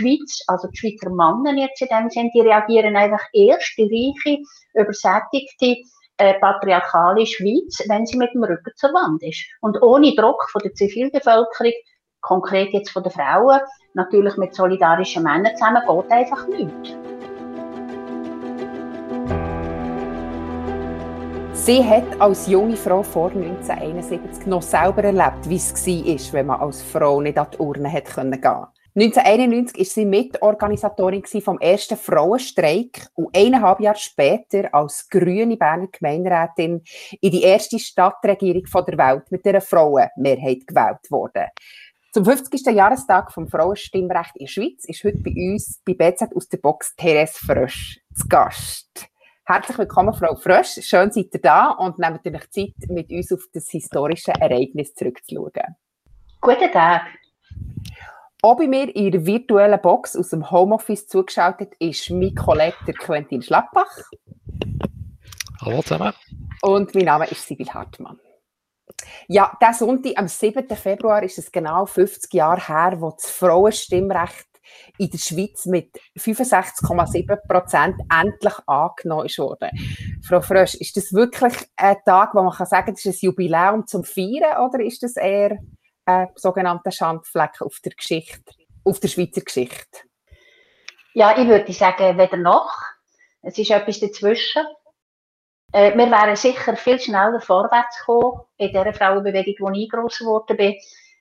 Schweiz, also die Schweizer Männer jetzt in dem Sinn, die reagieren einfach erst, die reiche, übersättigte, äh, patriarchale Schweiz, wenn sie mit dem Rücken zur Wand ist. Und ohne Druck von der Zivilbevölkerung, konkret jetzt von den Frauen, natürlich mit solidarischen Männern zusammen, geht einfach nichts. Sie hat als junge Frau vor 1971 noch selber erlebt, wie es war, wenn man als Frau nicht an die Urne gehen konnte. 1991 war sie Mitorganisatorin vom ersten Frauenstreik und eineinhalb Jahre später als grüne Berner Gemeinderätin in die erste Stadtregierung der Welt mit einer Frauenmehrheit gewählt worden. Zum 50. Jahrestag vom Frauenstimmrecht in der Schweiz ist heute bei uns bei BZ aus der Box Therese Frösch zu Gast. Herzlich willkommen, Frau Frösch. Schön, seid ihr da und nehmt euch Zeit, mit uns auf das historische Ereignis zurückzuschauen. Guten Tag. Auch bei mir in der virtuellen Box aus dem Homeoffice zugeschaltet ist mein Kollege Quentin Schlappach. Hallo zusammen. Und mein Name ist Sibyl Hartmann. Ja, der Sonntag, am 7. Februar, ist es genau 50 Jahre her, wo das Frauenstimmrecht in der Schweiz mit 65,7 Prozent endlich angenommen wurde. Frau Frösch, ist das wirklich ein Tag, wo man kann sagen, das ist ein Jubiläum zum Feiern oder ist das eher äh, sogenannten Schandflecken auf der Geschichte, auf der Schweizer Geschichte? Ja, ich würde sagen, weder noch. Es ist etwas dazwischen. Äh, wir wären sicher viel schneller vorwärts gekommen in der Frauenbewegung, wo ich gross geworden bin,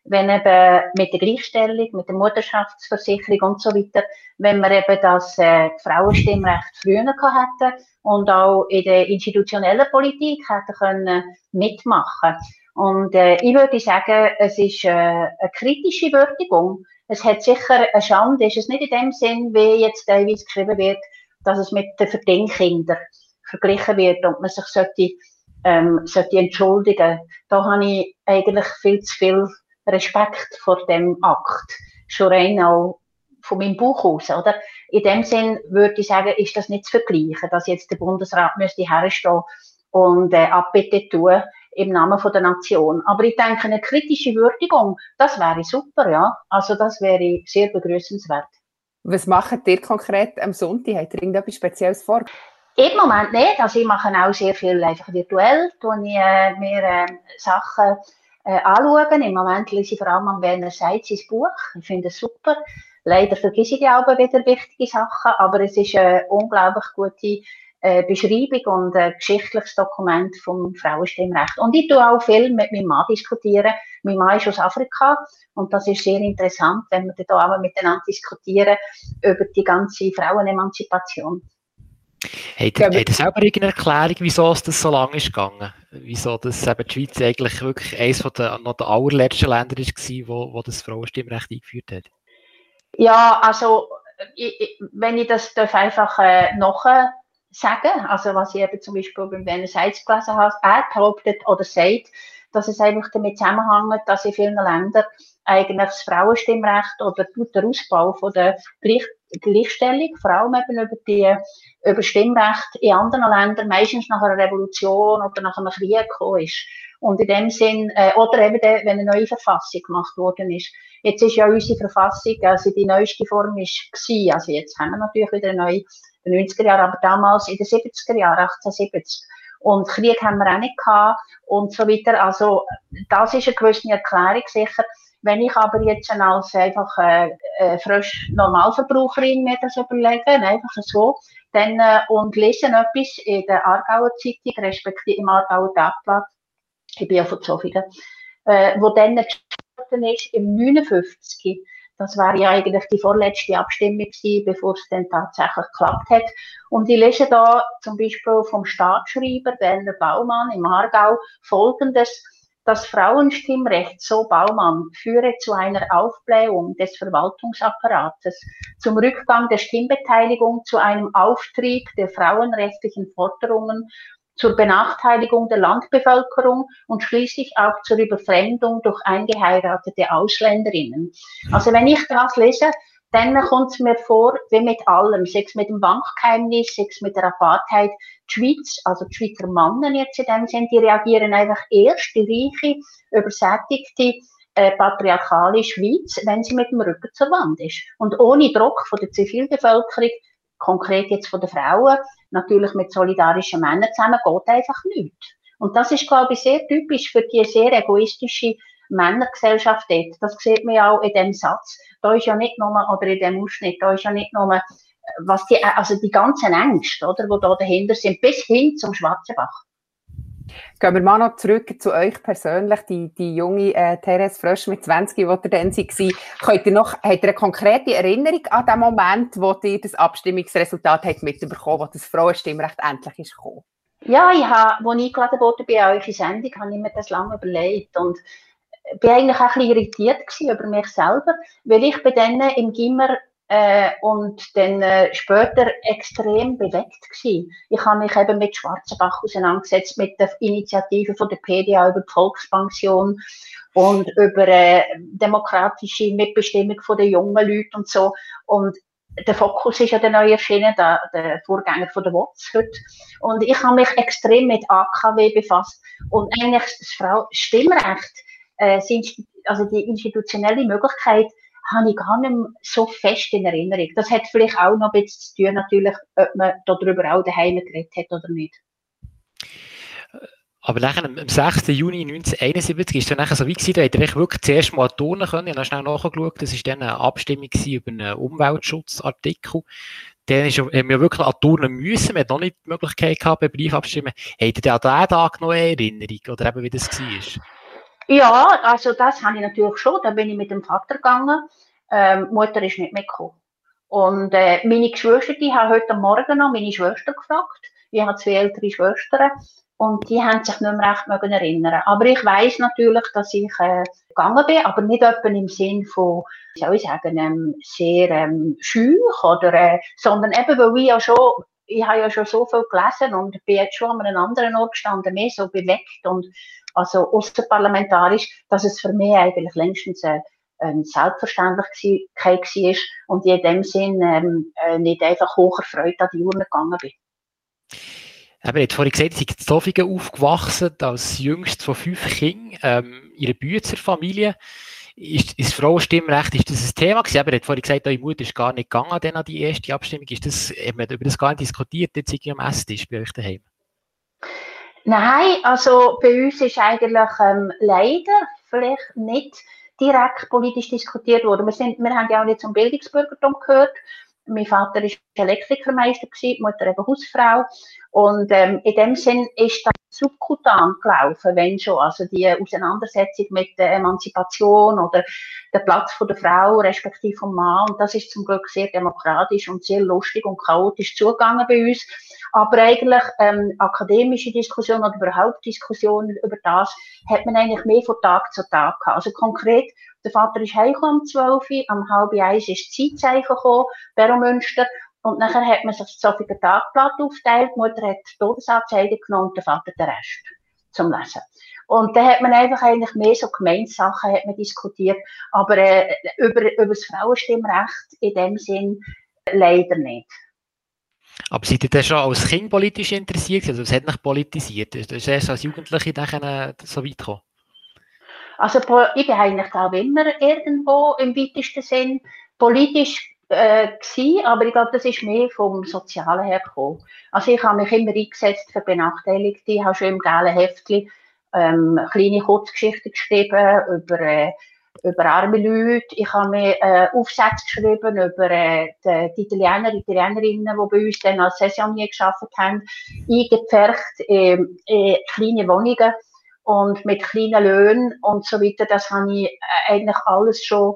wenn eben mit der Gleichstellung, mit der Mutterschaftsversicherung und so weiter, wenn wir eben das äh, Frauenstimmrecht früher gehabt hätten und auch in der institutionellen Politik hätten können mitmachen und äh, ich würde sagen, es ist äh, eine kritische Würdigung. Es hat sicher eine Schande, ist es nicht in dem Sinn, wie jetzt teilweise geschrieben wird, dass es mit den Verdingkindern verglichen wird und man sich sollte, ähm, sollte entschuldigen. Da habe ich eigentlich viel zu viel Respekt vor dem Akt. Schon rein auch von meinem Buch aus, oder? In dem Sinn würde ich sagen, ist das nicht zu vergleichen, dass jetzt der Bundesrat müsste herstehen und äh, Abbitte tun im Namen von der Nation. Aber ich denke, eine kritische Würdigung, das wäre super, ja. Also das wäre sehr begrüßenswert. Was macht ihr konkret am Sonntag? Habt ihr irgendetwas Spezielles vor? Im Moment nicht. Also ich mache auch sehr viel einfach virtuell, tue ich äh, mir äh, Sachen äh, anschauen. Im Moment lese ich vor allem am Werner Seitz sein Buch. Ich finde es super. Leider vergesse ich auch wieder wichtige Sachen, aber es ist eine unglaublich gute äh, Beschreibung und ein geschichtliches Dokument vom Frauenstimmrecht. Und ich tue auch viel mit meinem Mann diskutieren. Mein Mann ist aus Afrika und das ist sehr interessant, wenn wir da auch miteinander diskutieren über die ganze Frauenemanzipation. Ihr, ja, selber irgendeine Erklärung, wieso es das so lange ist gegangen? Wieso das eben die Schweiz eigentlich wirklich eines der, noch der allerletzten Länder war, wo, wo das Frauenstimmrecht eingeführt hat? Ja, also ich, wenn ich das darf einfach äh, noch sagen. Also was ich eben zum Beispiel beim Werner Seitz gelesen habe, er behauptet oder sagt, dass es einfach damit zusammenhängt, dass in vielen Ländern eigentlich das Frauenstimmrecht oder der Ausbau von der Gleich Gleichstellung, vor allem eben über die über Stimmrecht in anderen Ländern meistens nach einer Revolution oder nach einem Krieg gekommen ist. Und in dem Sinn, äh, oder eben der, wenn eine neue Verfassung gemacht worden ist. Jetzt ist ja unsere Verfassung, also die neueste Form ist gewesen, also jetzt haben wir natürlich wieder eine neue 90er Jahren, aber damals in den 70er Jahren, 1870. Und Krieg haben wir auch nicht gehabt und so weiter. Also, das ist eine gewisse Erklärung sicher. Wenn ich aber jetzt als einfach äh, äh, frisch Normalverbraucherin mir das überlege, einfach so, dann äh, und lese etwas in der Aargauer Zeitung, respektive im Aargauer Tagblatt, ich bin ja von Zofingen, äh, wo dann gestanden ist im 59 das war ja eigentlich die vorletzte Abstimmung gewesen, bevor es dann tatsächlich geklappt hat. Und ich lese da zum Beispiel vom Staatsschreiber Werner Baumann im Aargau folgendes. Das Frauenstimmrecht, so Baumann, führe zu einer Aufblähung des Verwaltungsapparates, zum Rückgang der Stimmbeteiligung, zu einem Auftrieb der frauenrechtlichen Forderungen zur Benachteiligung der Landbevölkerung und schließlich auch zur Überfremdung durch eingeheiratete Ausländerinnen. Also wenn ich das lese, dann kommt es mir vor, wie mit allem, sechs mit dem Bankgeheimnis, sechs mit der Apartheid, die Schweiz, also die Schweizer Männer jetzt in dem Sinn, die reagieren einfach erst, die reiche, übersättigte, äh, patriarchale Schweiz, wenn sie mit dem Rücken zur Wand ist. Und ohne Druck von der Zivilbevölkerung, konkret jetzt von den Frauen, natürlich mit solidarischen Männern zusammen, geht einfach nichts. Und das ist, glaube ich, sehr typisch für die sehr egoistische Männergesellschaft dort. Das sieht man ja auch in dem Satz. Da ist ja nicht nur, oder in dem Ausschnitt, da ist ja nicht nur, was die, also die ganzen Ängste, oder, die da dahinter sind, bis hin zum Schwarzenbach. Gehen wir mal noch zurück zu euch persönlich, die, die junge äh, Therese Frösch mit 20, die ihr dann war. Könnt ihr noch, habt ihr eine konkrete Erinnerung an den Moment, wo ihr das Abstimmungsresultat habt mitbekommen, wo das Frauenstimmrecht endlich ist gekommen? Ja, ich habe, als ich eingeladen wurde bei euch Sendung, habe ich mir das lange überlegt und bin eigentlich auch ein bisschen irritiert über mich selber, weil ich bei denen im Gimmer äh, und dann äh, später extrem bewegt gewesen. Ich habe mich eben mit Schwarzenbach auseinandergesetzt, mit der Initiative von der PDA über die Volkspension und über äh, demokratische Mitbestimmung von den jungen Leuten und so. Und der Fokus ist ja der neue erschienen, der, der Vorgänger von der WOTS heute. Und ich habe mich extrem mit AKW befasst und eigentlich das Frau Stimmrecht, äh, also die institutionelle Möglichkeit, habe ich gar nicht mehr so fest in Erinnerung. Das hat vielleicht auch noch ein bisschen zu tun, natürlich, ob man darüber auch daheim geredet hat oder nicht. Aber nachher, am 6. Juni 1971 ist es dann so wie gewesen, da hätte ich wirklich zuerst mal turnen können. Ich habe schnell nachgeschaut, das war dann eine Abstimmung über einen Umweltschutzartikel. Dann ist, haben wir wirklich an Turnen müssen. Wir hatten noch nicht die Möglichkeit gehabt, bei Brief abzustimmen. Hättet ihr an diesen Tag noch eine Erinnerung? Oder eben, wie das war? Ja, also das habe ich natürlich schon. Da bin ich mit dem Vater gegangen. Ähm, Mutter ist nicht mitgekommen. Und äh, meine Geschwister, die haben heute Morgen noch meine Schwester gefragt. Ich habe zwei ältere Schwestern und die haben sich nicht mehr recht mögen erinnern. Aber ich weiß natürlich, dass ich äh, gegangen bin, aber nicht etwa im Sinn von, soll ich sagen, ähm, sehr ähm, schüch oder, äh, sondern eben, weil ich ja schon ich habe ja schon so viel gelesen und bin jetzt schon an einem anderen Ort gestanden, mehr so bewegt und also außerparlamentarisch, dass es für mich eigentlich längstens eine, eine Selbstverständlichkeit war und ich in dem Sinn ähm, äh, nicht einfach hoher Freude an die Urne gegangen bin. Eben, jetzt vorhin gesagt, Sie sind in aufgewachsen, als jüngst von fünf Kindern, ähm, Ihre Büzerfamilie. Ist, ist Frauenstimmrecht, ist das ein Thema gewesen? Aber er hat vorhin gesagt, eure Mutter ist gar nicht gegangen an die erste Abstimmung. Ist das, haben wir über das gar nicht diskutiert, jetzt am Esstisch bei euch daheim? Nein, also bei uns ist eigentlich ähm, leider vielleicht nicht direkt politisch diskutiert worden. Wir, sind, wir haben ja auch nicht zum Bildungsbürgertum gehört. Mein Vater war Elektrikermeister, die Mutter eben Hausfrau. Und ähm, in dem Sinn ist das subkutan gelaufen, wenn schon. Also die Auseinandersetzung mit der Emanzipation oder der Platz von der Frau respektive vom Mann. Und das ist zum Glück sehr demokratisch und sehr lustig und chaotisch zugegangen bei uns. Aber eigentlich ähm, akademische Diskussionen oder überhaupt Diskussionen über das hat man eigentlich mehr von Tag zu Tag gehabt. Also konkret, der Vater ist heimgekommen um 12 Uhr, am halb eins ist das Zeitzeichen gekommen, Beromünster, und nachher hat man sich das Sofiger Tagblatt aufteilt, die Mutter hat die Todesanzeige genommen und der Vater den Rest zum Lesen. Und da hat man einfach eigentlich mehr so Gemeinsachen hat man diskutiert, aber äh, über, über das Frauenstimmrecht in dem Sinn leider nicht. Aber seid ihr denn schon als Kind politisch interessiert? Also was hat mich politisiert? Ist das erst als Jugendliche dann so weit gekommen? Also ich bin eigentlich auch immer irgendwo im weitesten Sinn politisch äh, gewesen, aber ich glaube, das ist mehr vom Sozialen her gekommen. Also ich habe mich immer eingesetzt für Benachteiligte, ich habe schon im gelben Heftchen ähm, kleine Kurzgeschichten geschrieben über äh, über arme Leute. Ich habe mir äh, Aufsätze geschrieben über äh, die, die Italiener, Italienerinnen, die bei uns dann als Saisonier gearbeitet haben, eingepfercht in, in kleine Wohnungen und mit kleinen Löhnen und so weiter. Das habe ich äh, eigentlich alles schon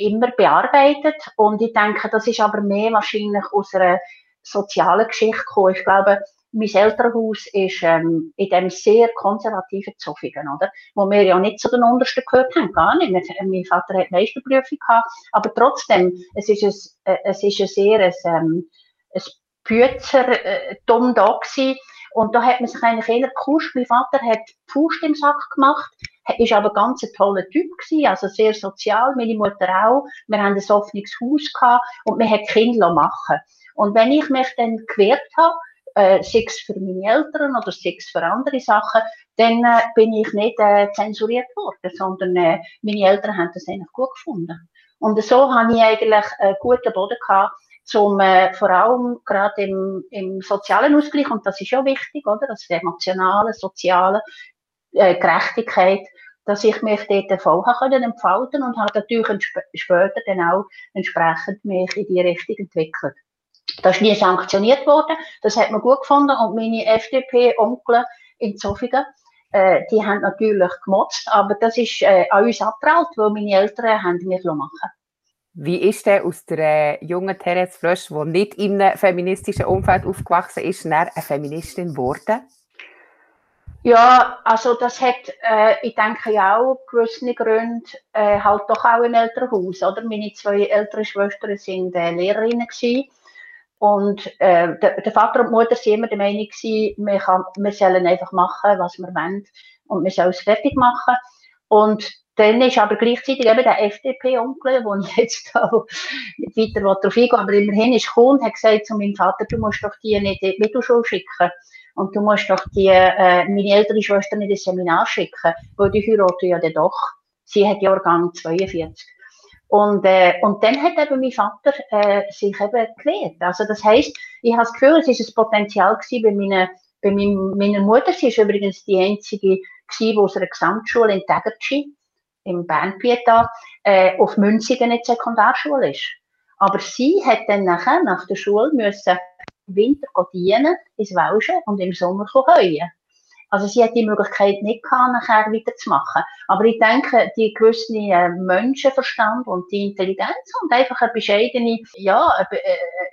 immer bearbeitet und ich denke, das ist aber mehr wahrscheinlich aus einer sozialen Geschichte gekommen. Ich glaube, mein Elternhaus ist ähm, in dem sehr konservativen Zofingen, oder? Wo wir ja nicht zu den Untersten gehört haben, gar nicht. Mein Vater hat Meisterprüfung gehabt, aber trotzdem, es ist ein, äh, es ist ein sehr ein, ähm, ein Büzer äh, da gewesen. Und da hat man sich eigentlich eher gekuscht. Mein Vater hat Fuß im Sack gemacht, ist aber ganz ein toller Typ gewesen, also sehr sozial, meine Mutter auch. Wir haben ein offenes Haus gehabt und wir haben Kinder machen. Und wenn ich mich dann gewehrt habe, äh, sei es für meine Eltern oder sei es für andere Sachen, dann äh, bin ich nicht äh, zensuriert worden, sondern äh, meine Eltern haben das eigentlich gut gefunden. Und so habe ich eigentlich einen guten Boden gehabt, zum, äh, vor allem gerade im, im sozialen Ausgleich, und das ist ja wichtig, oder? Das emotionale, soziale äh, Gerechtigkeit, dass ich mich dort voll können entfalten und habe natürlich später dann auch entsprechend mich in die Richtung entwickelt. Das ist nie sanktioniert worden, das hat man gut gefunden und meine FDP-Onkel in Zofingen, äh, die haben natürlich gemotzt, aber das ist äh, an uns abgeprallt, weil meine Eltern haben mich machen wie ist denn aus der äh, jungen Therese Frösch, die nicht in einem feministischen Umfeld aufgewachsen ist, eine Feministin geworden? Ja, also das hat, äh, ich denke ja auch gewisse Gründe, äh, halt doch auch im Elternhaus, oder? Meine zwei älteren Schwestern sind äh, Lehrerinnen gewesen. Und äh, der, der, Vater und die Mutter waren immer der Meinung, wir, kann, wir sollen einfach machen, was wir wollen und wir sollen es fertig machen. Und dann ist aber gleichzeitig eben der FDP-Onkel, wo ich jetzt auch nicht weiter darauf eingehen aber immerhin ist gekommen und hat gesagt zu meinem Vater, du musst doch die nicht in die Mittelschule schicken. Und du musst doch die, äh, meine ältere Schwester nicht ins Seminar schicken, weil die heiraten ja dann doch. Sie hat Jahrgang 42. Und, äh, und dann hat eben mein Vater äh, sich eben gewehrt. Also das heisst, ich habe das Gefühl, es ist ein Potenzial gewesen bei meiner, bei meiner Mutter. Sie ist übrigens die einzige gewesen, die aus einer Gesamtschule in Tegerci im Bernpieta äh, auf Münzigen in die Sekundarschule ist. Aber sie hat dann nachher nach der Schule müssen im Winter dienen, ins Welschen und im Sommer heuen. Also sie hat die Möglichkeit nicht gehabt, nachher weiterzumachen. Aber ich denke, die gewisse äh, Menschenverstand und die Intelligenz und einfach eine bescheidene, ja, äh,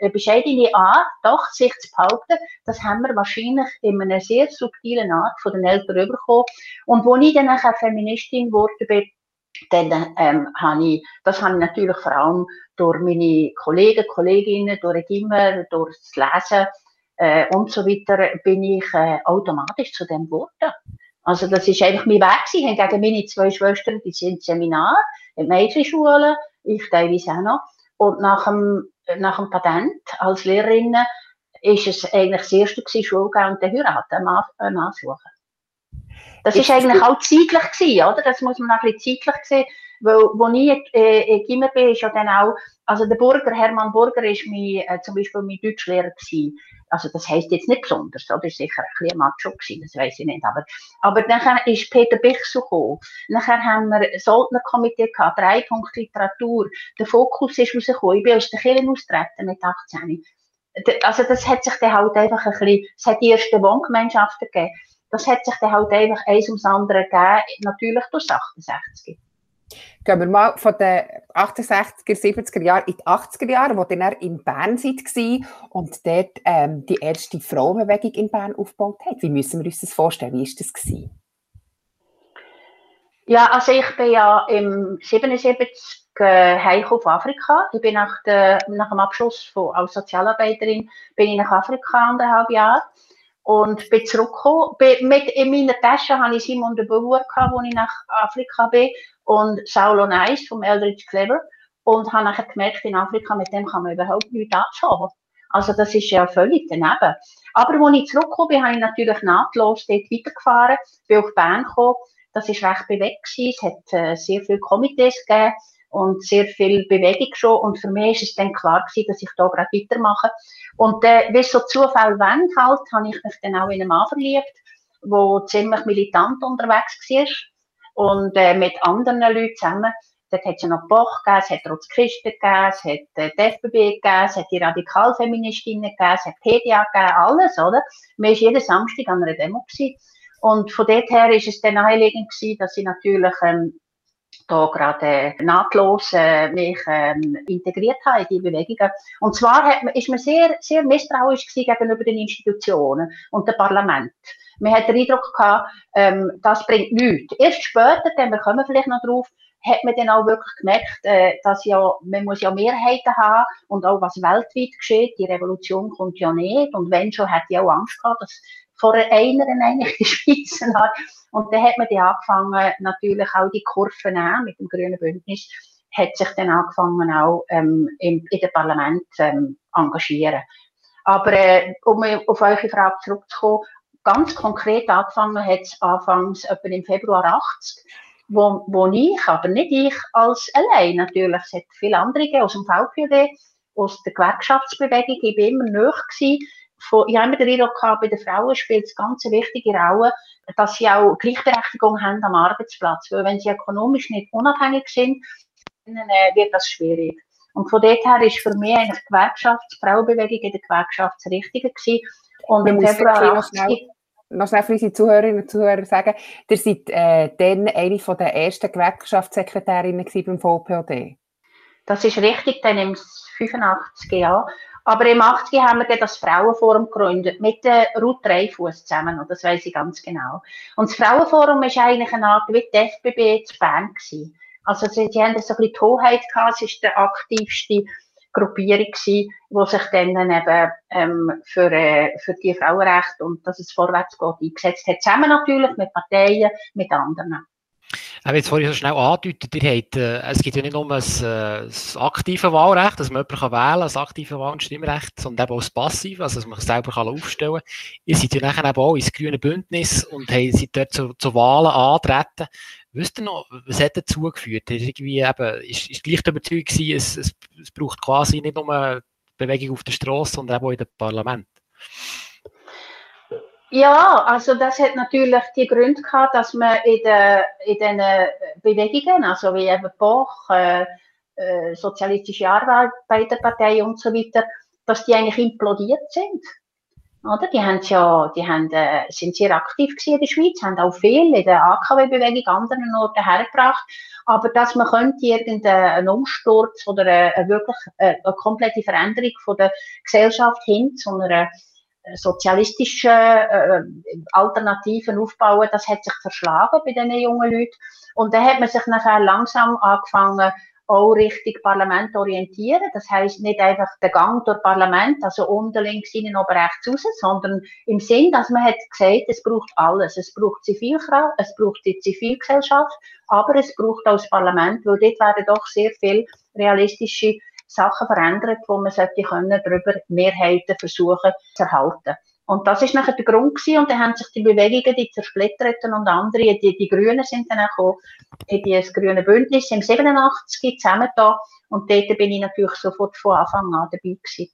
eine bescheidene Art, doch sich zu behaupten, das haben wir wahrscheinlich in einer sehr subtilen Art von den Eltern bekommen. Und wo ich dann nachher Feministin geworden bin, dann ähm, habe ich, das habe ich natürlich vor allem durch meine Kollegen, Kolleginnen, durch immer, durch das Lesen äh, und so weiter, bin ich äh, automatisch zu dem geworden. Also das ist einfach mein Weg gewesen. Hingegen meine zwei Schwestern, die sind Seminar, in Mädchenschule, ich teilweise auch noch. Und nach dem, nach dem Patent als Lehrerin ist es eigentlich das erste gewesen, Schule und dann heiraten, einen Mann suchen. Das ist, eigentlich auch zeitlich gewesen, oder? Das muss man auch ein bisschen zeitlich sehen. Weil, wo ich äh, in Gimmer bin, ist ja dann auch, also der Burger, Hermann Burger, ist mein, äh, zum Beispiel mein Deutschlehrer gewesen. Also das heisst jetzt nicht besonders, oder? Ist sicher ein bisschen Macho gewesen, das weiß ich nicht. Aber, aber dann ist Peter Bichsel gekommen. Nachher haben wir Soldnerkomitee gehabt, drei Punkt Literatur. Der Fokus ist rausgekommen. Ich bin aus der Kirche austreten mit 18. Also das hat sich dann halt einfach ein bisschen, es hat die ersten Wohngemeinschaften gegeben das hat sich dann halt einfach eins ums andere gegeben, natürlich durch 68. Gehen wir mal von den 68er, 70er Jahren in die 80er Jahre, wo dann in Bern war und dort ähm, die erste Frauenbewegung in Bern aufgebaut hat. Wie müssen wir uns das vorstellen? Wie war das? Gewesen? Ja, also ich bin ja im 77 äh, heim auf Afrika. Ich bin nach, der, nach dem Abschluss von, als Sozialarbeiterin bin ich nach Afrika anderthalb Jahre und bin zurückgekommen. Mit, in meiner Tasche hatte ich Simon de Beauvoir, als ich nach Afrika bin, und Saulo Neis vom Eldridge Clever. Und habe nachher gemerkt, in Afrika, mit dem kann man überhaupt nichts anfangen. Also das ist ja völlig daneben. Aber als ich zurückgekommen bin, habe ich natürlich nahtlos dort weitergefahren, bin auf Bern gekommen. Das war recht bewegt Es hat äh, sehr viele Komitees gegeben und sehr viel Bewegung schon. Und für mich ist es dann klar gewesen, dass ich da gerade weitermache. Und äh, wie so Zufall wenn halt, habe ich mich dann auch in einen Mann verliebt, der ziemlich militant unterwegs war. Und äh, mit anderen Leuten zusammen. Dort hat es ja noch Boch gegeben, es hat Trotz Christen gegeben, es hat äh, die FBB gegeben, es hat die Radikalfeministinnen gegeben, es hat PDA gegeben, alles, oder? Man war jeden Samstag an einer Demo. Gewesen. Und von dort her ist es dann naheliegend gewesen, dass ich natürlich ähm, da gerade nahtlos äh, mich ähm, integriert habe in die Bewegungen. Und zwar hat man, ist man sehr, sehr misstrauisch gegenüber den Institutionen und dem Parlament. Man hat den Eindruck gehabt, ähm, das bringt nichts. Erst später, dann wir kommen vielleicht noch drauf, hat man dann auch wirklich gemerkt, äh, dass ja, man muss ja Mehrheiten haben und auch was weltweit geschieht. Die Revolution kommt ja nicht. Und wenn schon, hat ich auch Angst gehabt, dass vor einer eigentlich die Schweiz hat. Und dann hat man dann angefangen, natürlich auch die Kurven an mit dem grünen Bündnis, hat sich dann angefangen auch ähm, im, in dem Parlament ähm, engagieren. Aber äh, um auf eure Frage zurückzukommen, ganz konkret angefangen hat es anfangs etwa im Februar 80, wo, wo ich, aber nicht ich als allein natürlich, es hat viele andere aus dem VPD, aus der Gewerkschaftsbewegung, ich war immer nahe gewesen, von, ich habe immer den Eindruck gehabt, bei den Frauen spielt es ganz eine wichtige Rolle, dass sie auch Gleichberechtigung haben am Arbeitsplatz. Weil wenn sie ökonomisch nicht unabhängig sind, dann äh, wird das schwierig. Und von dort her ist für mich eigentlich die Gewerkschafts-, Frauenbewegung in der Gewerkschaft das Richtige gewesen. Und im Februar 80 noch schnell für unsere Zuhörerinnen und Zuhörer sagen, ihr seid äh, dann eine von der ersten Gewerkschaftssekretärinnen beim VPOD. Das ist richtig, dann im 85 Jahr. Aber im 80 haben wir das Frauenforum gegründet, mit der Ruth Dreifuss zusammen, und das weiß ich ganz genau. Und das Frauenforum ist eigentlich eine Art wie die FBB zu Bern gewesen. Also sie, sie haben so ein bisschen die Hoheit gehabt, es ist der aktivste Gruppierung die sich dann eben ähm, für, äh, für die Frauenrechte und dass es vorwärts geht eingesetzt hat. Zusammen natürlich mit Parteien, mit anderen. Habe jetzt vorhin so schnell angedeutet, ihr habt, äh, es gibt ja nicht nur ein, äh, das aktive Wahlrecht, dass man jemanden wählen kann, das aktive Wahl- und Stimmrecht, sondern eben auch das passive, also dass man sich selber kann aufstellen kann. Ihr seid ja nachher eben auch ins grüne Bündnis und seid dort zu, zu Wahlen antreten. Wisst ihr noch, was hat dazu geführt? Irgendwie eben, ist, ist gleich überzeugt gewesen, es, es, es braucht quasi nicht nur Bewegung auf der Straße, sondern auch in dem Parlament? Ja, also das hat natürlich die Gründe gehabt, dass man in, den in den Bewegungen, also wie eben Boch, äh, äh, Sozialistische Arbeiterpartei und so weiter, dass die eigentlich implodiert sind. Oder? Die haben ja, die haben, äh, sind sehr aktiv in der Schweiz, haben auch viel in der AKW-Bewegung anderen Orten hergebracht. Aber dass man könnte irgendeinen Umsturz oder eine, eine wirklich eine, eine komplette Veränderung von der Gesellschaft hin zu einer sozialistischen äh, Alternativen aufbauen, das hat sich verschlagen bei diesen jungen Leuten. Und dann hat man sich nachher langsam angefangen, auch Richtung Parlament orientieren. Das heißt nicht einfach der Gang durch Parlament, also unten links, innen, oben rechts raus, sondern im Sinn, dass man hat gesagt, es braucht alles. Es braucht Zivilkraft, es braucht die Zivilgesellschaft, aber es braucht auch das Parlament, weil dort werden doch sehr viel realistische Sachen verändert, wo man sollte können, darüber Mehrheiten versuchen zu erhalten. Und das ist nachher der Grund gewesen, und dann haben sich die Bewegungen, die zersplitterten und andere, die, die Grünen sind dann auch gekommen, in das grüne Bündnis im 87 zusammen da, und dort bin ich natürlich sofort von Anfang an dabei gewesen.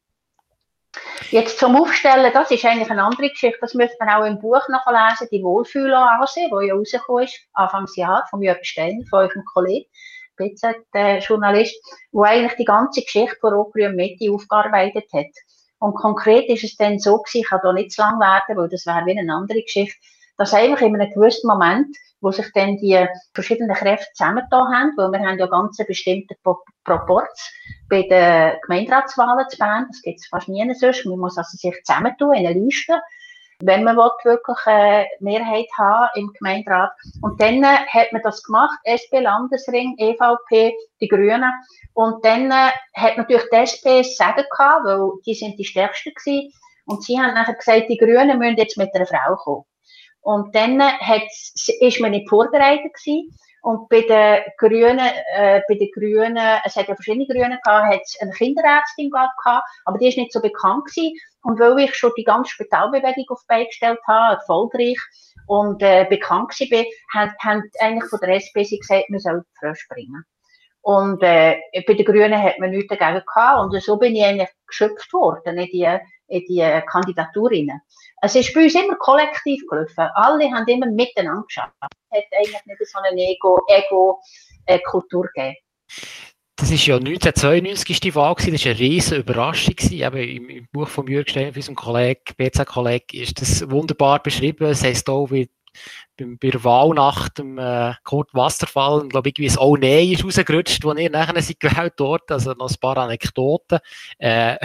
Jetzt zum Aufstellen, das ist eigentlich eine andere Geschichte, das müsste man auch im Buch nachlesen, die Wohlfühloase, die ja rausgekommen ist, Anfangsjahr, von Jörg Stein, von eurem Kollegen. BZ-Journalist, der eigentlich die ganze Geschichte von Rotgrün Mitte aufgearbeitet hat. Und konkret ist es dann so gewesen, ich kann da nicht zu lang werden, weil das wäre wie eine andere Geschichte, dass einfach in einem gewissen Moment, wo sich dann die verschiedenen Kräfte zusammengetan haben, weil wir haben ja ganz bestimmte Proports bei den Gemeinderatswahlen zu Bern, das gibt es fast nie sonst, man muss also sich zusammentun in eine Liste, wenn man wirklich eine Mehrheit haben im Gemeinderat. Und dann äh, hat man das gemacht, SP Landesring, EVP, die Grünen. Und dann äh, hat natürlich die SP Sagen gehabt, weil die sind die stärksten gewesen. Und sie haben nachher gesagt, die Grünen müssen jetzt mit einer Frau kommen. Und dann äh, ist man nicht vorbereitet gewesen. Und bei den Grünen, äh, bei den Grünen, es hat ja verschiedene Grüne gehabt, hat es eine Kinderärztin gehabt, aber die ist nicht so bekannt gewesen. Und weil ich schon die ganze Spitalbewegung auf beigestellt habe, erfolgreich und äh, bekannt war, haben, haben eigentlich von der SP gesagt, wir sollen früh springen. Und äh, bei den Grünen hat man nichts dagegen gehabt. Und so bin ich eigentlich geschöpft worden in die, in die Kandidatur rein. Es ist bei uns immer kollektiv gelaufen. Alle haben immer miteinander geschafft. Es hat eigentlich nicht so eine Ego-Kultur Ego, äh, gegeben. Das ist ja 1992 die Wahl gewesen. Das war eine riesige Überraschung. Eben im, Buch von Jürgen Stein, unserem Kollegen, BZ-Kollegen, ist das wunderbar beschrieben. Es heisst auch, wie bei der Wahl nach dem äh, Kurt Wasserfall, glaube ich, wie es auch Nähe ist rausgerutscht, wo ihr nachher sind gewählt dort. Also noch ein paar Anekdoten. Äh,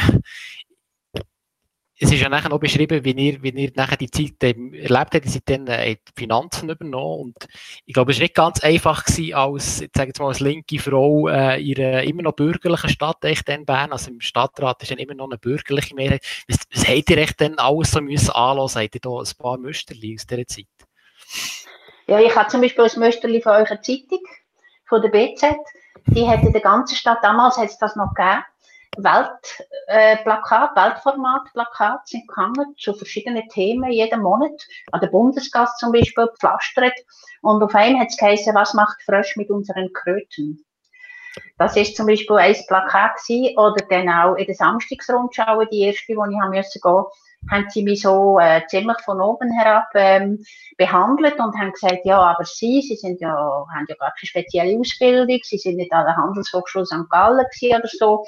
es ist ja nachher noch beschrieben, wie ihr, wie ihr nachher die Zeit ähm, erlebt habt, ihr seid dann äh, die Finanzen übernommen und ich glaube, es war nicht ganz einfach gewesen, als, jetzt sage ich mal, als linke Frau äh, in einer immer noch bürgerlichen Stadt, echt in Bern, also im Stadtrat ist dann immer noch eine bürgerliche Mehrheit. Was, was habt ihr echt dann alles so müssen anlassen? Habt ihr da ein paar Müsterli aus dieser Zeit? Ja, ich habe zum Beispiel ein Müsterli von eurer Zeitung, von der BZ, die hat in der ganzen Stadt, damals hat es das noch gegeben, Weltplakat, äh, Weltformatplakat sind gehangen zu verschiedenen Themen jeden Monat. An der Bundesgast zum Beispiel gepflastert. Und auf einem hat es geheißen, was macht Frösch mit unseren Kröten? Das ist zum Beispiel ein Plakat gewesen, oder dann auch in der Samstagsrundschau, die erste, die ich haben müssen gehen, haben sie mich so äh, ziemlich von oben herab ähm, behandelt und haben gesagt, ja, aber sie, sie sind ja, haben ja gar keine spezielle Ausbildung, sie sind nicht an der Handelshochschule St. Gallen gewesen oder so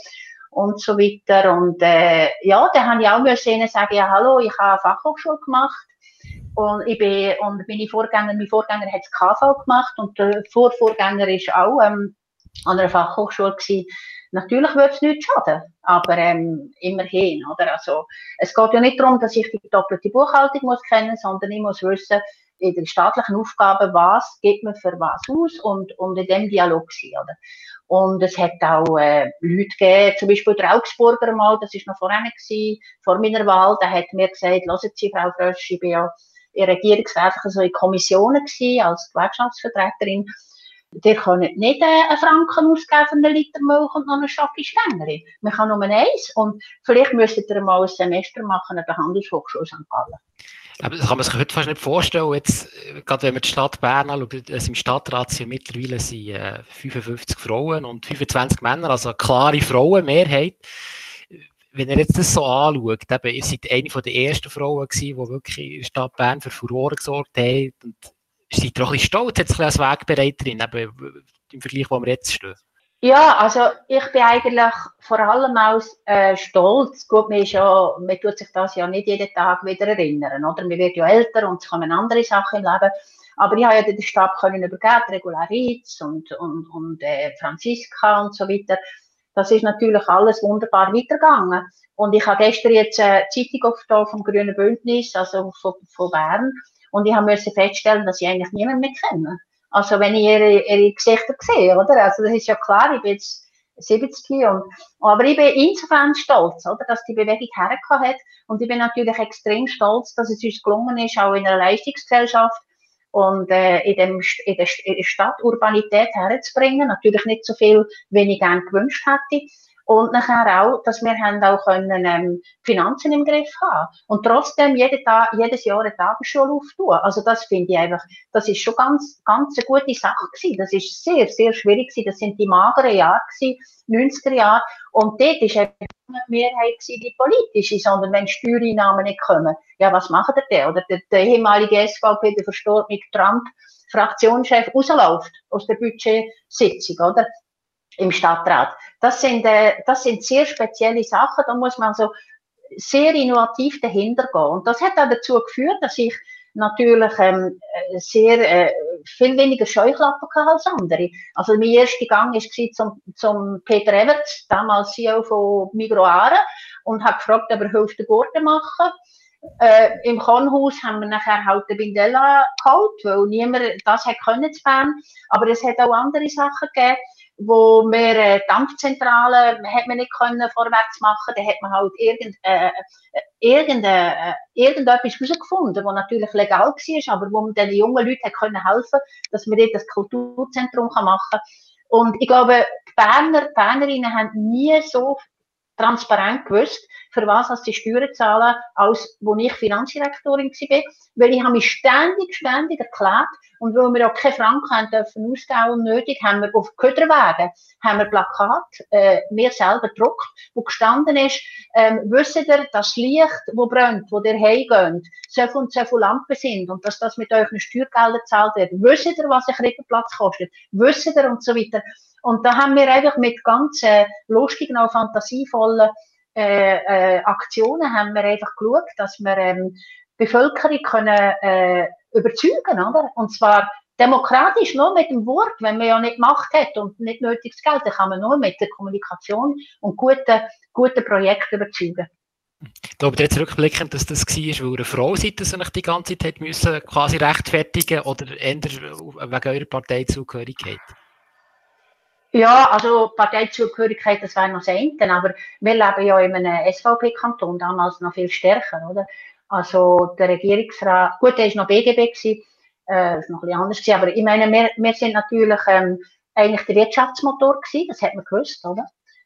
und so weiter. Und äh, ja, dann habe ich auch müssen sagen, ja, hallo, ich habe eine Fachhochschule gemacht und ich bin, und meine Vorgänger, mein Vorgänger hat KV gemacht und der Vorvorgänger ist auch ähm, an einer Fachhochschule gewesen. Natürlich würde es nicht schaden, aber ähm, immerhin, oder? Also, es geht ja nicht darum, dass ich die doppelte Buchhaltung muss kennen, sondern ich muss wissen, in den staatlichen Aufgaben, was gibt man für was aus und, und in dem Dialog sein, oder? Und es hat auch äh, Leute gegeben, zum Beispiel der Augsburger mal, das ist noch vorher vor meiner Wahl, der hat mir gesagt, hören Sie, Frau Frösch, ich bin ja in Regierungsrat so in Kommissionen gewesen, als Gewerkschaftsvertreterin, Ihr könnt nicht äh, einen Franken ausgeben für einen Liter Milch und noch eine Schocke Stängeli. Man kann nur eins und vielleicht müsstet ihr mal ein Semester machen an der Handelshochschule St. Gallen. Das kann man sich heute fast nicht vorstellen. Jetzt, äh, gerade wenn man die Stadt Bern anschaut, also im Stadtrat sind mittlerweile sind, äh, 55 Frauen und 25 Männer, also eine klare Frauenmehrheit. Wenn ihr jetzt das so anschaut, eben, ihr seid eine der ersten Frauen gewesen, die wirklich in der Stadt Bern für Furore gesorgt haben. Und seid auch ein bisschen stolz jetzt als Wegbereiterin, eben im Vergleich, wo wir jetzt stehen? Ja, also ich bin eigentlich vor allem auch äh, stolz. Gut, man, ist ja, man tut sich das ja nicht jeden Tag wieder erinnern, oder? Man wird ja älter und es kommen andere Sachen im Leben. Aber ich habe ja den Stab können übergeben, Regularitz und, und, und äh, Franziska und so weiter. Das ist natürlich alles wunderbar weitergegangen. Und ich habe gestern jetzt eine Zeitung aufgetan vom Grünen Bündnis, also von, von Bern. Und ich musste feststellen, dass ich eigentlich niemanden mehr kenne. Also wenn ich ihre, ihre Gesichter sehe, oder? Also das ist ja klar, ich bin jetzt 70 und, aber ich bin insofern stolz, oder, dass die Bewegung hergekommen hat. Und ich bin natürlich extrem stolz, dass es uns gelungen ist, auch in einer Leistungsgesellschaft und äh, in, dem, in der Stadt Urbanität herzubringen. Natürlich nicht so viel, wie ich gerne gewünscht hätte. Und nachher auch, dass wir haben auch können, ähm, Finanzen im Griff haben. Und trotzdem jede Tag, jedes Jahr eine Tagesschule auftun. Also das finde ich einfach, das ist schon ganz, ganz eine gute Sache gewesen. Das ist sehr, sehr schwierig gewesen. Das sind die mageren Jahre gewesen, 90er Jahre. Und dort ist eben nicht die Mehrheit gewesen, die politische, sondern wenn Steuereinnahmen nicht kommen, ja, was machen der denn? Oder der, der ehemalige SVP, der verstorbene Trump, Fraktionschef rausläuft aus der Budgetsitzung, oder? Im Stadtrat. Das sind, äh, das sind sehr spezielle Sachen, da muss man so sehr innovativ dahinter gehen. Und das hat auch dazu geführt, dass ich natürlich ähm, sehr äh, viel weniger Scheuklappen hatte als andere. Also mein erster Gang war zum, zum Peter Everts, damals CEO von Migroare, und habe gefragt, ob er hilft, den Gurten machen. Äh, Im Kornhaus haben wir nachher halt den Bindella geholt, weil niemand das hat können zu Bern. Aber es hat auch andere Sachen gegeben wo wir äh, Dampfzentralen hat man nicht können vorwärts machen, da hat man halt irgend, äh, äh irgende, äh, irgendetwas herausgefunden, was natürlich legal war, aber wo man den jungen Leuten können helfen, dass man dort das Kulturzentrum machen kann. Und ich glaube, die Berner, die Bernerinnen haben nie so transparent gewusst, für was als die Steuern zahlen, als wo ich Finanzdirektorin war. Weil ich habe mich ständig, ständig erklärt, und weil wir auch keine Franken haben dürfen ausgeben nötig, haben wir auf Köderwegen, haben wir Plakat, äh, mir selber gedruckt, wo gestanden ist, ähm, wisst ihr, das Licht, wo brennt, wo ihr heimgeht, so viel und so viele Lampen sind, und dass das mit euren Steuergeldern gezahlt wird, wisst ihr, was ein Krippenplatz kostet, wisst ihr, und so weiter. Und da haben wir einfach mit ganz äh, lustigen, auch fantasievollen äh, äh, Aktionen haben wir einfach geschaut, dass wir ähm, Bevölkerung können äh, überzeugen, oder? Und zwar demokratisch nur mit dem Wort, wenn man ja nicht Macht hat und nicht nötiges Geld, dann kann man nur mit der Kommunikation und guten, guten Projekten überzeugen. Ich glaube, jetzt rückblickend, dass das war, weil eine Frau seid, dass sich die ganze Zeit müssen quasi rechtfertigen oder eher wegen eurer Parteizugehörigkeit? Ja, also Parteizugehörigkeit, das wäre noch das eine, aber wir leben ja in einem SVP-Kanton, damals noch viel stärker, oder? Also der Regierungsrat, gut, der war noch BGB, gewesen, äh, ist noch bisschen anders aber ich meine, wir, wir sind natürlich ähm, eigentlich der Wirtschaftsmotor gewesen, das hat man gewusst, oder?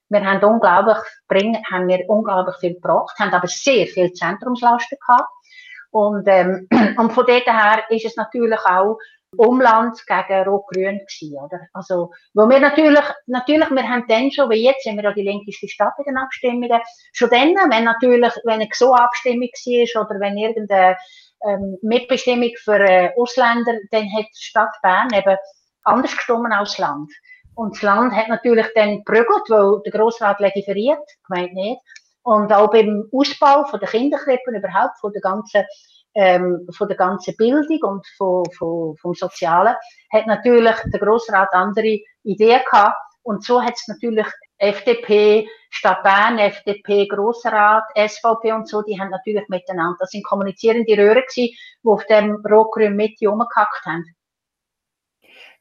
Wir haben unglaublich, bringen, haben wir unglaublich viel gebracht, haben aber sehr viel Zentrumslasten gehabt. Und, ähm, und von dort her ist es natürlich auch Umland gegen Rot-Grün gewesen, oder? Also, wo wir natürlich, natürlich, wir haben dann schon, wie jetzt sind wir ja die linkeste Stadt in den Abstimmungen, schon dann, wenn natürlich, wenn eine so Abstimmung war oder wenn irgendeine ähm, Mitbestimmung für äh, Ausländer, dann hat die Stadt Bern eben anders gestimmt als das Land. Und das Land hat natürlich dann geprügelt, weil der Grossrat legiferiert, gemeint nicht. Und auch beim Ausbau von der Kinderkrippen überhaupt, von der ganzen ähm, von der ganzen Bildung und von, von, vom Sozialen, hat natürlich der Grossrat andere Ideen gehabt. Und so hat es natürlich FDP, Stadt Bern, FDP, Grossrat, SVP und so, die haben natürlich miteinander, das sind kommunizierende Röhren gewesen, die auf dem Rot-Grün Mitte rumgehackt haben.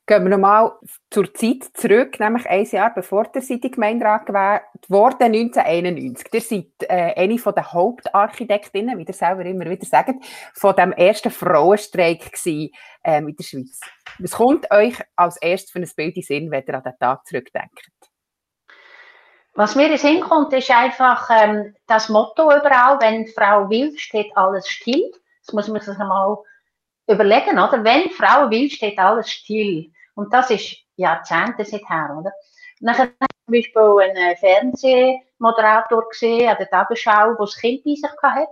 Gehen wir nochmal zur Zeit zurück, nämlich ein Jahr bevor der Sie die Gemeinderat gewählt wurde, 1991. Ihr seid äh, eine den Hauptarchitektinnen, wie ihr selber immer wieder sagt, von dem ersten Frauenstreik gewesen, ähm, in der Schweiz. Was kommt euch als erstes für ein Bild in Sinn, wenn ihr an den Tag zurückdenkt? Was mir in Sinn kommt, ist einfach ähm, das Motto überall, wenn Frau will, steht alles still. Das muss man sich mal überlegen, oder? Wenn Frau will, steht alles still. Und das ist Jahrzehnte seither, oder? Nachher ich zum Beispiel einen Fernsehmoderator gesehen an der Tagesschau, der das Kind bei sich hatte,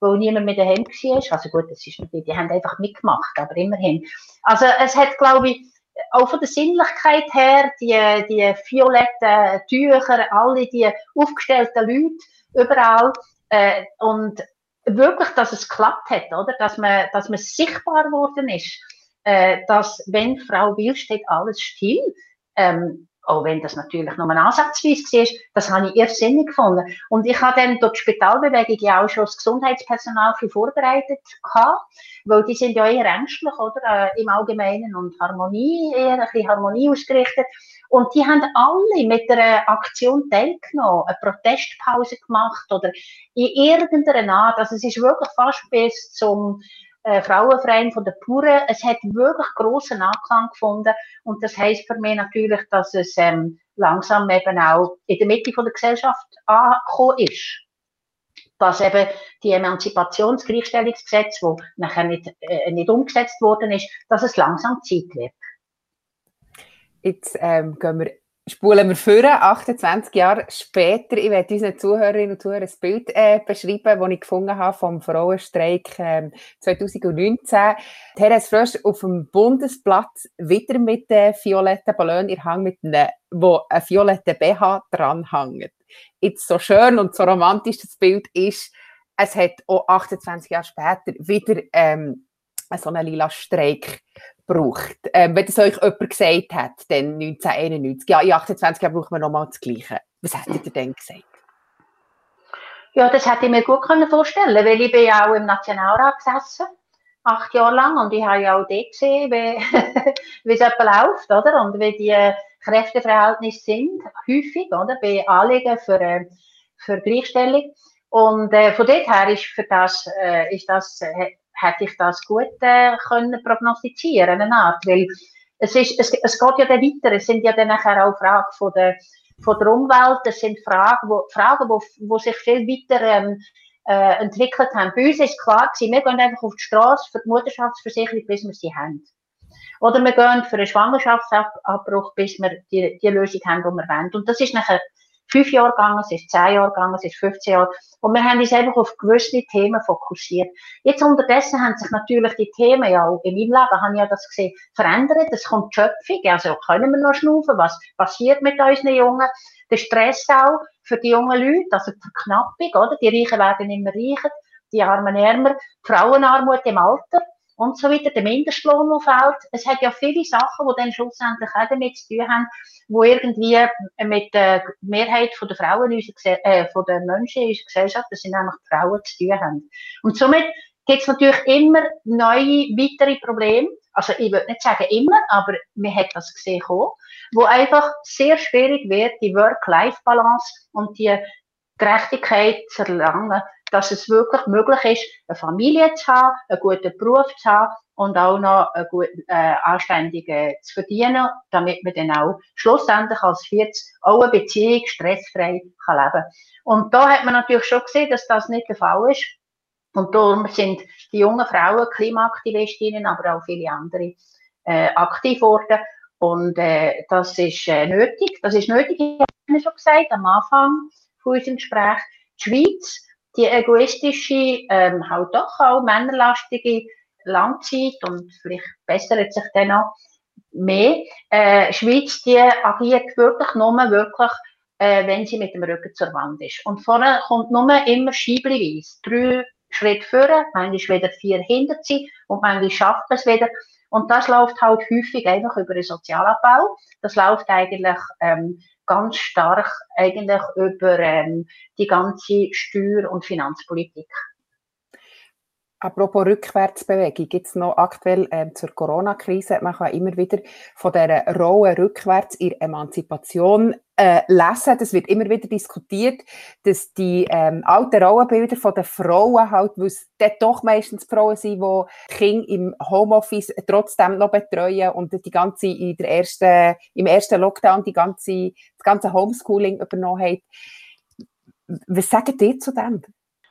wo niemand mit daheim war. Also gut, das ist natürlich, die haben einfach mitgemacht, aber immerhin. Also es hat, glaube ich, auch von der Sinnlichkeit her, die, die violetten Tücher, alle die aufgestellten Leute überall, äh, und wirklich, dass es geklappt hat, oder? Dass man, dass man sichtbar geworden ist äh, dass wenn Frau will, steht alles still. Ähm, auch wenn das natürlich nur ein ansatzweise war, das habe ich irrsinnig gefunden. Und ich habe dann durch die Spitalbewegung ja auch schon das Gesundheitspersonal viel vorbereitet gehabt, weil die sind ja eher ängstlich, oder, äh, im Allgemeinen und Harmonie, eher ein bisschen Harmonie ausgerichtet. Und die haben alle mit der Aktion teilgenommen, eine Protestpause gemacht oder in irgendeiner Art. Also es ist wirklich fast bis zum äh, Frauenverein von der Pure. Es hat wirklich großen Anklang gefunden und das heißt für mich natürlich, dass es ähm, langsam eben auch in der Mitte von der Gesellschaft angekommen ist. Dass eben die Emanzipationsgleichstellungsgesetz, wo nachher nicht, äh, nicht umgesetzt worden ist, dass es langsam Zeit wird. Jetzt ähm, gehen wir spulen wir vor, 28 Jahre später. Ich werde unseren Zuhörerinnen und Zuhörern ein Bild äh, beschreiben, das ich gefunden habe vom Frauenstreik äh, 2019. Therese Frösch auf dem Bundesplatz wieder mit den violetten Ballon ihr Hang mit einem, wo ein violetter BH dranhängt. Jetzt so schön und so romantisch das Bild ist, es hat auch 28 Jahre später wieder ähm, so einen lila Streik braucht. Ähm, wenn das euch jemand gesagt hat, dann 1991, ja, in 28 Jahren braucht man nochmal das Gleiche. Was hättet ihr denn gesagt? Ja, das hätte ich mir gut vorstellen können, weil ich bin ja auch im Nationalrat gesessen, acht Jahre lang, und ich habe ja auch dort gesehen, wie, wie es etwa läuft, oder? Und wie die Kräfteverhältnisse sind, häufig, oder? Bei Anliegen für, äh, für Gleichstellung. Und äh, von dort her ist für das, äh, ist das, äh, hätte ich das gut äh, können prognostizieren, eine Art, weil es, ist, es, es geht ja dann weiter, es sind ja dann nachher auch Fragen von der, von der Umwelt, es sind Fragen, wo, Fragen, wo, wo sich viel weiter ähm, äh, entwickelt haben. Bei uns ist klar gewesen, wir gehen einfach auf die Straße für die Mutterschaftsversicherung, bis wir sie haben. Oder wir gehen für einen Schwangerschaftsabbruch, bis wir die, die Lösung haben, die wir wollen. Und das ist nachher fünf Jahre gegangen, es ist zehn Jahre gegangen, es ist 15 Jahre. Und wir haben uns einfach auf gewisse Themen fokussiert. Jetzt unterdessen haben sich natürlich die Themen ja auch in meinem Leben, habe ich ja das gesehen, verändert. Es kommt Schöpfung, also können wir noch schnaufen, was passiert mit unseren Jungen? Der Stress auch für die jungen Leute, also die Verknappung, oder? Die Reichen werden immer reicher, die Armen ärmer, Frauenarmut im Alter und so weiter, der Mindestlohn, der fällt. Es hat ja viele Sachen, die dann schlussendlich auch damit zu tun haben, wo irgendwie mit der Mehrheit von der Frauen in unserer, äh, von den Menschen in unserer Gesellschaft, das sind die Frauen, zu tun haben. Und somit gibt es natürlich immer neue, weitere Probleme. Also ich würde nicht sagen immer, aber man hat das gesehen wo einfach sehr schwierig wird, die Work-Life-Balance und die Gerechtigkeit zu erlangen dass es wirklich möglich ist, eine Familie zu haben, einen guten Beruf zu haben und auch noch einen guten, äh, anständigen zu verdienen, damit man dann auch schlussendlich als 40 auch eine Beziehung stressfrei kann leben Und da hat man natürlich schon gesehen, dass das nicht der Fall ist. Und darum sind die jungen Frauen, Klimaaktivistinnen, aber auch viele andere, äh, aktiv geworden. Und äh, das ist äh, nötig. Das ist nötig, ich habe schon gesagt, am Anfang von unserem Gespräch. Die Schweiz, die egoistische, ähm, halt doch auch männerlastige Langzeit und vielleicht bessert sich dann noch mehr. Äh, Schweiz, die agiert wirklich nur wirklich, äh, wenn sie mit dem Rücken zur Wand ist. Und vorne kommt nur immer scheibenweise. Drei Schritte vorne, manchmal wieder vier hinter sie und manchmal schafft man es wieder. Und das läuft halt häufig einfach über den Sozialabbau. Das läuft eigentlich ähm, ganz stark eigentlich über ähm, die ganze Steuer- und Finanzpolitik. Apropos Rückwärtsbewegung, gibt es noch aktuell ähm, zur Corona-Krise, man kann immer wieder von dieser Rolle rückwärts in Emanzipation äh, lesen. Das wird immer wieder diskutiert, dass die ähm, alten Rollenbilder von den Frauen halt, weil es dort doch meistens Frauen sind, die Kinder im Homeoffice trotzdem noch betreuen und die ganze, in der ersten, im ersten Lockdown die ganze, das ganze Homeschooling übernommen haben. Was sagen die zu dem?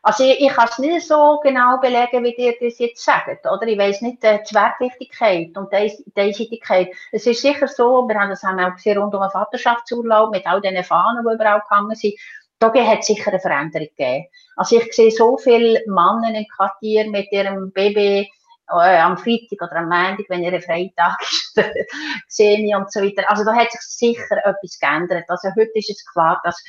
Also ich, ich kann es nicht so genau belegen, wie ihr das jetzt sagt, oder? Ich weiß nicht äh, die Schwergewichtigkeit und die Einseitigkeit. Es ist sicher so, wir haben das auch gesehen rund um den Vaterschaftsurlaub mit all diesen Fahnen, die überall gehangen sind. Da hat es sicher eine Veränderung gegeben. Also ich sehe so viele Männer im Quartier mit ihrem Baby äh, am Freitag oder am Montag, wenn ihr Freitag ist, sehe ich und so weiter. Also da hat sich sicher etwas geändert. Also heute ist es klar, dass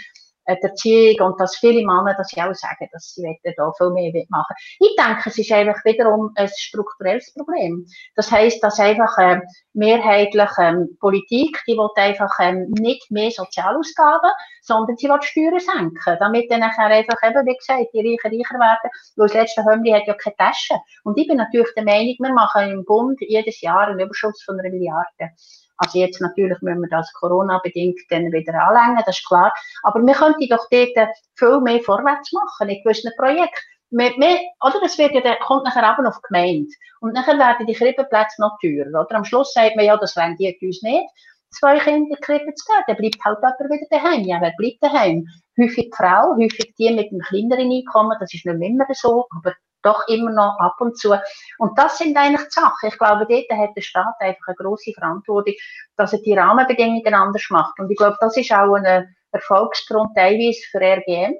der Erziehung und dass viele Männer das ja auch sagen, dass sie da viel mehr machen Ich denke, es ist einfach wiederum ein strukturelles Problem. Das heißt, dass einfach äh, mehrheitlich ähm, Politik, die will einfach ähm, nicht mehr Sozialausgaben, sondern sie will Steuern senken, damit dann einfach eben, wie gesagt, die Reichen reicher werden, weil das letzte Hömmli hat ja keine Tasche. Und ich bin natürlich der Meinung, wir machen im Bund jedes Jahr einen Überschuss von einer Milliarde. Also jetzt natürlich müssen wir das Corona-bedingt dann wieder anlängen, das ist klar. Aber wir könnten doch dort viel mehr vorwärts machen in gewissen Projekten. Wir, wir, oder das wird ja, kommt nachher aber auf die Gemeinde. Und nachher werden die Krippenplätze noch teurer, oder? Am Schluss sagt man ja, das rendiert uns nicht, zwei Kinder in die Krippe zu geben. Dann bleibt halt jemand wieder daheim. Ja, wer bleibt daheim? Häufig die Frau, häufig die mit einem kleineren Einkommen, das ist nicht immer so, aber doch immer noch ab und zu. Und das sind eigentlich die Sachen. Ich glaube, dort hat der Staat einfach eine große Verantwortung, dass er die Rahmenbedingungen anders macht. Und ich glaube, das ist auch ein Erfolgsgrund teilweise für RGM,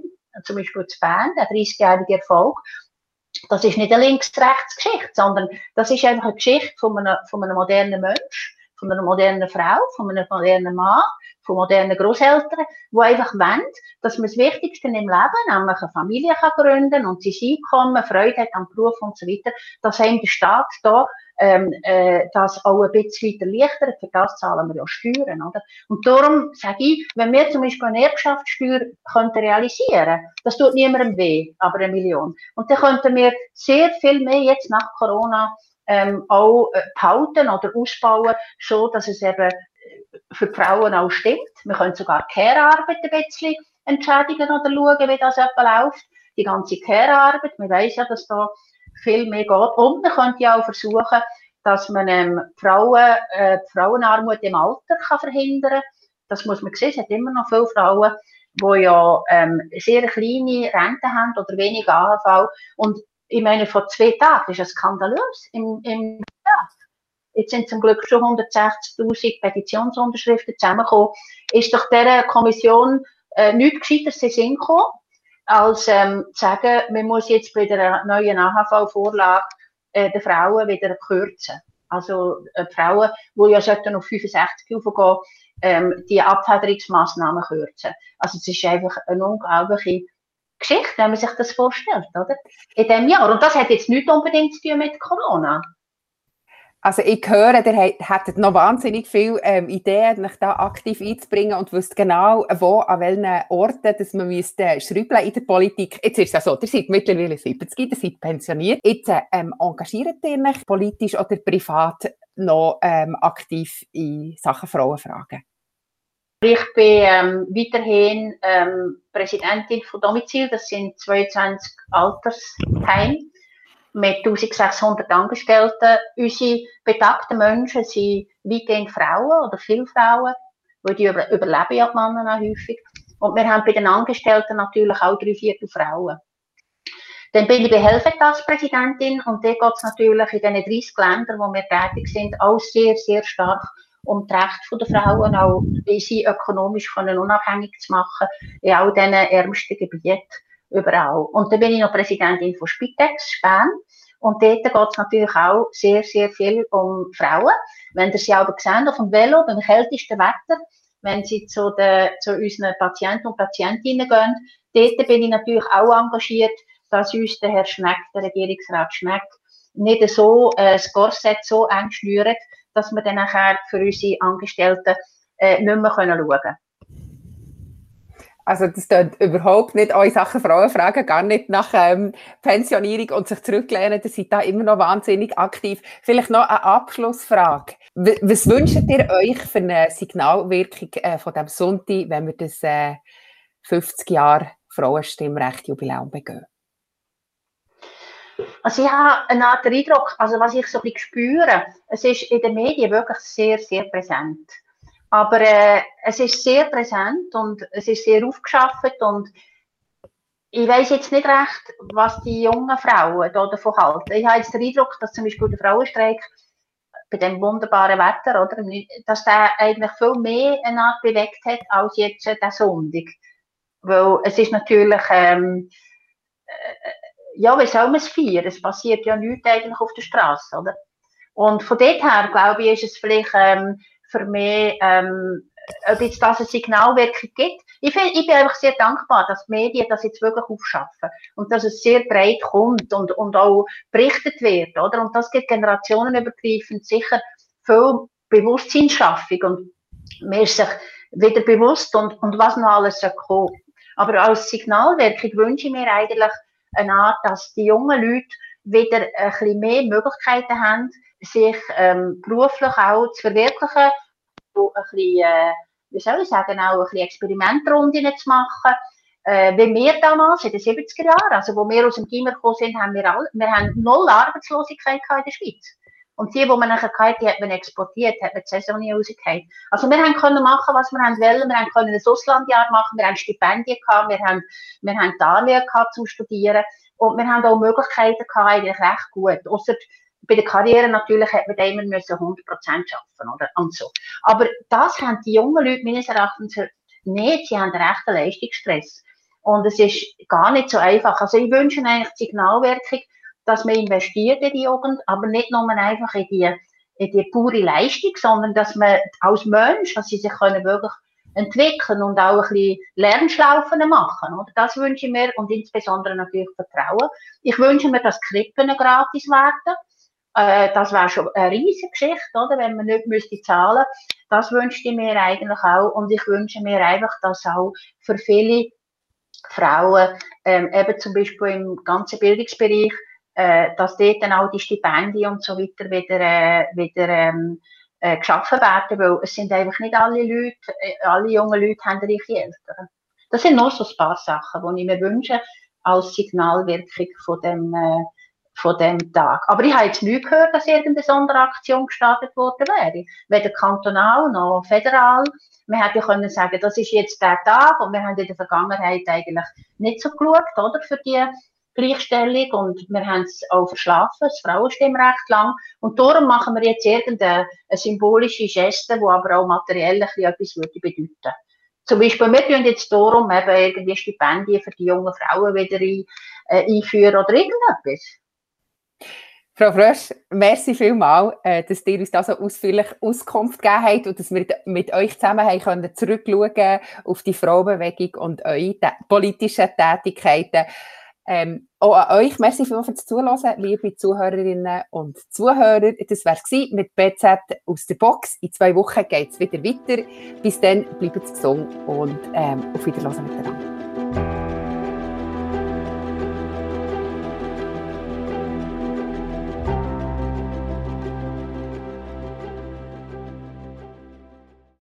zum Beispiel zu Bern, der 30-jährige Erfolg. Das ist nicht eine links-rechts-Geschichte, sondern das ist einfach eine Geschichte von einem, von einem modernen Mensch, von einer modernen Frau, von einem modernen Mann, von modernen Großeltern, die einfach wollen, dass man das Wichtigste im Leben, nämlich eine Familie kann gründen und sein Einkommen, Freude hat am Beruf und so weiter, dass einem der Staat da ähm, äh, das auch ein bisschen erleichtert. Für das zahlen wir ja Steuern, oder? Und darum sage ich, wenn wir zum Beispiel eine Erbschaftssteuer könnten realisieren, das tut niemandem weh, aber eine Million. Und dann könnten wir sehr viel mehr jetzt nach Corona ähm, auch äh, behalten oder ausbauen, so dass es eben für die Frauen auch stimmt. Wir können sogar Care-Arbeit ein bisschen entschädigen oder schauen, wie das etwa läuft. Die ganze Care-Arbeit, man weiß ja, dass da viel mehr geht. Und man könnte ja auch versuchen, dass man ähm, Frauen, äh, Frauenarmut im Alter kann verhindern kann. Das muss man sehen, es hat immer noch viele Frauen, die ja ähm, sehr kleine Renten haben oder wenig AHV. Und ich meine, vor zwei Tagen ist es skandalös im, im ja, jetzt sind zum Glück schon 160.000 Petitionsunterschriften zusammengekommen, ist doch dieser Kommission äh, nichts Gescheiteres in Sinn gekommen, als ähm, zu sagen, man muss jetzt bei der neuen AHV-Vorlage äh, den Frauen wieder kürzen. Also äh, Frauen, die ja sollten auf 65 aufgehen, ähm, die Abfederungsmaßnahmen kürzen. Also es ist einfach eine unglaubliche Geschichte, wenn man sich das vorstellt, oder? In diesem Jahr. Und das hat jetzt nicht unbedingt zu tun mit Corona. Also ich höre, ihr hättet noch wahnsinnig viele ähm, Ideen, mich da aktiv einzubringen und wisst genau, wo, an welchen Orten dass man müsste schrübeln in der Politik. Jetzt ist es ja so, ihr seid mittlerweile 70, ihr seid pensioniert. Jetzt ähm, engagiert ihr euch politisch oder privat noch ähm, aktiv in Sachen Frauenfragen? Ich bin ähm, weiterhin ähm, Präsidentin von Domizil, das sind 22 Altersheime mit 1600 Angestellten. Unsere betagten Menschen sind weitgehend Frauen oder viele Frauen, weil die über, überleben ja die Männer auch häufig. Und wir haben bei den Angestellten natürlich auch drei Viertel Frauen. Dann bin ich bei Helvetas Präsidentin und da geht es natürlich in den 30 Ländern, wo wir tätig sind, auch sehr, sehr stark um das Recht der Frauen, auch wie sie ökonomisch können unabhängig zu machen, in all diesen ärmsten Gebieten überall. Und dann bin ich noch Präsidentin von Spitex Span. Und dort geht es natürlich auch sehr, sehr viel um Frauen. Wenn ihr sie aber gesehen auf dem Velo, beim kältesten Wetter, wenn sie zu, den, zu unseren Patienten und Patientinnen gehen, dort bin ich natürlich auch engagiert, dass uns der Herr Schneck, der Regierungsrat Schneck, nicht so äh, das Korsett so eng schnürt, dass wir dann nachher für unsere Angestellten äh, nicht mehr schauen können. Also das tut überhaupt nicht eure Sachen Frauen fragen, gar nicht nach ähm, Pensionierung und sich zurücklehnen. Ihr seid da immer noch wahnsinnig aktiv. Vielleicht noch eine Abschlussfrage. Was wünscht ihr euch für eine Signalwirkung äh, von dem Sonntag, wenn wir das äh, 50 Jahre Frauenstimmrecht Jubiläum begehen? Also ich habe eine Art Eindruck, also was ich so ein bisschen spüre, es ist in den Medien wirklich sehr, sehr präsent. Aber äh, es ist sehr präsent und es ist sehr aufgeschafft und ich weiß jetzt nicht recht, was die jungen Frauen da davon halten. Ich habe jetzt den Eindruck, dass zum Beispiel der Frauenstreik bei dem wunderbaren Wetter, oder, dass der eigentlich viel mehr eine Art bewegt hat als jetzt der Sonntag. Weil es ist natürlich, ähm, äh, ja, wie soll man es feiern? Es passiert ja nichts eigentlich auf der Straße, oder? Und von dort her, glaube ich, ist es vielleicht ähm, für mich, ähm, ob jetzt das ein Signalwirkung gibt. Ich, find, ich bin einfach sehr dankbar, dass die Medien das jetzt wirklich aufschaffen und dass es sehr breit kommt und, und auch berichtet wird, oder? Und das gibt generationenübergreifend sicher viel Bewusstseinsschaffung und man ist sich wieder bewusst und, und was noch alles kommt. Aber als Signalwirkung wünsche ich mir eigentlich eine Art, dass die jungen Leute wieder ein bisschen mehr Möglichkeiten haben, sich ähm, beruflich auch zu verwirklichen, ein bisschen, äh, wie soll ich sagen, auch ein bisschen Experimentrunden zu machen. Äh, wie wir damals in den 70er Jahren, also wo wir aus dem Gimmer gekommen sind, haben wir, alle, wir haben null Arbeitslosigkeit in der Schweiz. Und die, die man nachher hatte, die hat man exportiert, hat man die Saison nie rausgehauen. Also wir haben können machen, was wir haben wollen. Wir haben können ein Auslandjahr machen, wir haben Stipendien gehabt, wir haben, wir haben Darlehen gehabt zum Studieren. Und wir haben auch Möglichkeiten gehabt, eigentlich recht gut. Ausser bei der Karriere natürlich hat man da immer müssen 100% arbeiten, oder? Und so. Aber das haben die jungen Leute meines Erachtens nicht. Sie haben einen rechten Leistungsstress. Und es ist gar nicht so einfach. Also ich wünsche eigentlich die Signalwirkung, dass man investiert in die Jugend, aber nicht nur einfach in die, in die pure Leistung, sondern dass man als Mensch, dass sie sich können wirklich entwickeln und auch ein bisschen Lernschlaufen machen. Oder? Das wünsche ich mir und insbesondere natürlich Vertrauen. Ich wünsche mir, dass Krippen gratis werden. Äh, das wäre schon eine riesige Geschichte, oder? wenn man nicht müsste zahlen Das wünsche ich mir eigentlich auch und ich wünsche mir einfach, dass auch für viele Frauen ähm, eben zum Beispiel im ganzen Bildungsbereich, äh, dass dort dann auch die Stipendien und so weiter wieder, äh, wieder ähm, äh, geschaffen werden, weil es sind einfach nicht alle Leute, äh, alle jungen Leute haben reiche Eltern. Das sind nur so ein paar Sachen, die ich mir wünsche als Signalwirkung von dem, äh, von dem Tag. Aber ich habe jetzt nicht gehört, dass irgendeine Sonderaktion gestartet worden wäre. Weder kantonal noch föderal. Man hätte ja können sagen, das ist jetzt der Tag und wir haben in der Vergangenheit eigentlich nicht so geschaut, oder, für die Gleichstellung und wir haben es auch verschlafen, das Frauenstimmrecht lang. Und darum machen wir jetzt irgendeine symbolische Geste, die aber auch materiell etwas würde bedeuten. Zum Beispiel, wir tun jetzt darum eben irgendwie Stipendien für die jungen Frauen wieder ein, äh, einführen oder irgendetwas. Frau Frösch, merci vielmals, äh, dass ihr uns da so ausführlich Auskunft gegeben habt und dass wir mit euch zusammen haben können zurückschauen auf die Frauenbewegung und eure politischen Tätigkeiten. Ähm, auch an euch, merci fürs Zuhören, liebe Zuhörerinnen und Zuhörer. Das war es mit BZ aus der Box. In zwei Wochen geht es wieder weiter. Bis dann, bleibt gesund und ähm, auf Wiedersehen miteinander.